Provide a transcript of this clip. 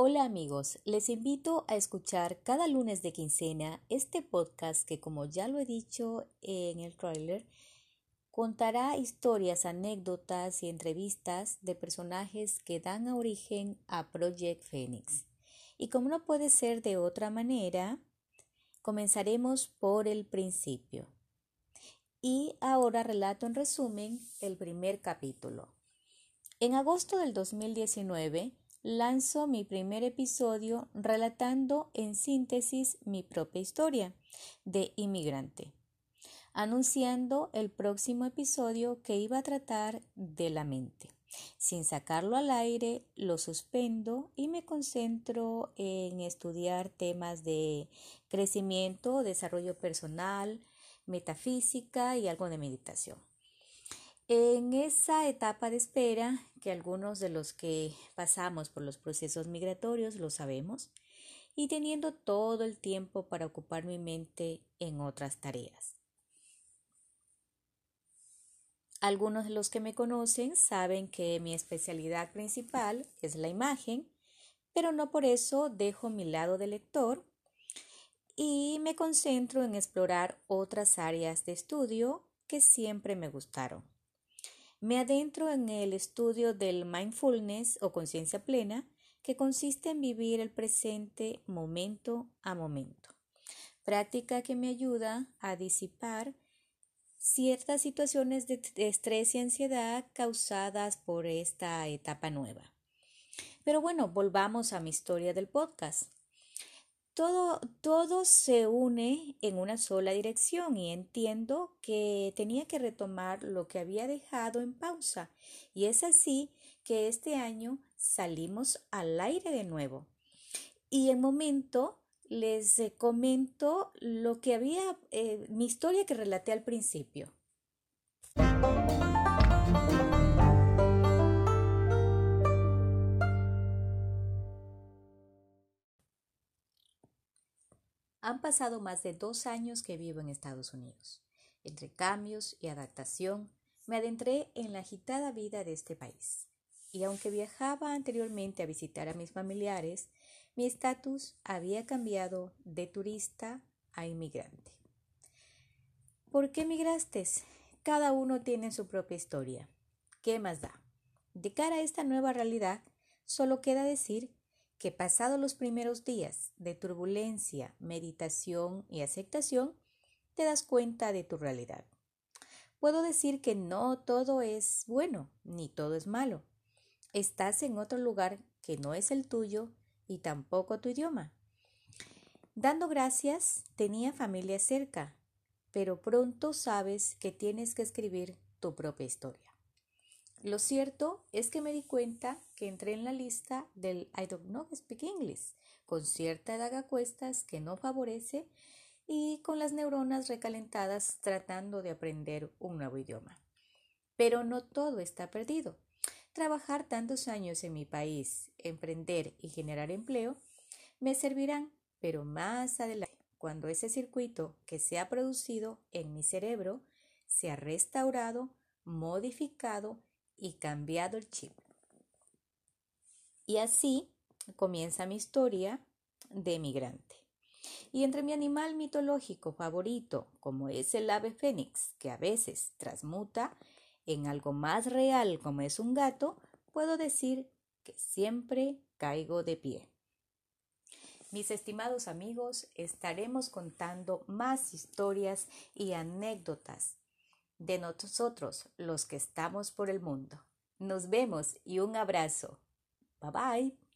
Hola amigos, les invito a escuchar cada lunes de quincena este podcast que como ya lo he dicho en el trailer, contará historias, anécdotas y entrevistas de personajes que dan origen a Project Phoenix. Y como no puede ser de otra manera, comenzaremos por el principio. Y ahora relato en resumen el primer capítulo. En agosto del 2019, lanzo mi primer episodio relatando en síntesis mi propia historia de inmigrante, anunciando el próximo episodio que iba a tratar de la mente. Sin sacarlo al aire, lo suspendo y me concentro en estudiar temas de crecimiento, desarrollo personal, metafísica y algo de meditación. En esa etapa de espera, algunos de los que pasamos por los procesos migratorios lo sabemos, y teniendo todo el tiempo para ocupar mi mente en otras tareas. Algunos de los que me conocen saben que mi especialidad principal es la imagen, pero no por eso dejo mi lado de lector y me concentro en explorar otras áreas de estudio que siempre me gustaron. Me adentro en el estudio del mindfulness o conciencia plena, que consiste en vivir el presente momento a momento. Práctica que me ayuda a disipar ciertas situaciones de estrés y ansiedad causadas por esta etapa nueva. Pero bueno, volvamos a mi historia del podcast. Todo, todo se une en una sola dirección y entiendo que tenía que retomar lo que había dejado en pausa. Y es así que este año salimos al aire de nuevo. Y en momento les comento lo que había, eh, mi historia que relaté al principio. Han pasado más de dos años que vivo en Estados Unidos. Entre cambios y adaptación, me adentré en la agitada vida de este país. Y aunque viajaba anteriormente a visitar a mis familiares, mi estatus había cambiado de turista a inmigrante. ¿Por qué emigraste? Cada uno tiene su propia historia. ¿Qué más da? De cara a esta nueva realidad, solo queda decir que pasados los primeros días de turbulencia, meditación y aceptación, te das cuenta de tu realidad. Puedo decir que no todo es bueno, ni todo es malo. Estás en otro lugar que no es el tuyo y tampoco tu idioma. Dando gracias, tenía familia cerca, pero pronto sabes que tienes que escribir tu propia historia. Lo cierto es que me di cuenta que entré en la lista del I don't know speak English, con cierta edad a cuestas que no favorece y con las neuronas recalentadas tratando de aprender un nuevo idioma. Pero no todo está perdido. Trabajar tantos años en mi país, emprender y generar empleo me servirán, pero más adelante, cuando ese circuito que se ha producido en mi cerebro se ha restaurado, modificado y cambiado el chip. Y así comienza mi historia de migrante. Y entre mi animal mitológico favorito, como es el ave fénix, que a veces transmuta en algo más real como es un gato, puedo decir que siempre caigo de pie. Mis estimados amigos, estaremos contando más historias y anécdotas de nosotros los que estamos por el mundo. Nos vemos y un abrazo. Bye bye.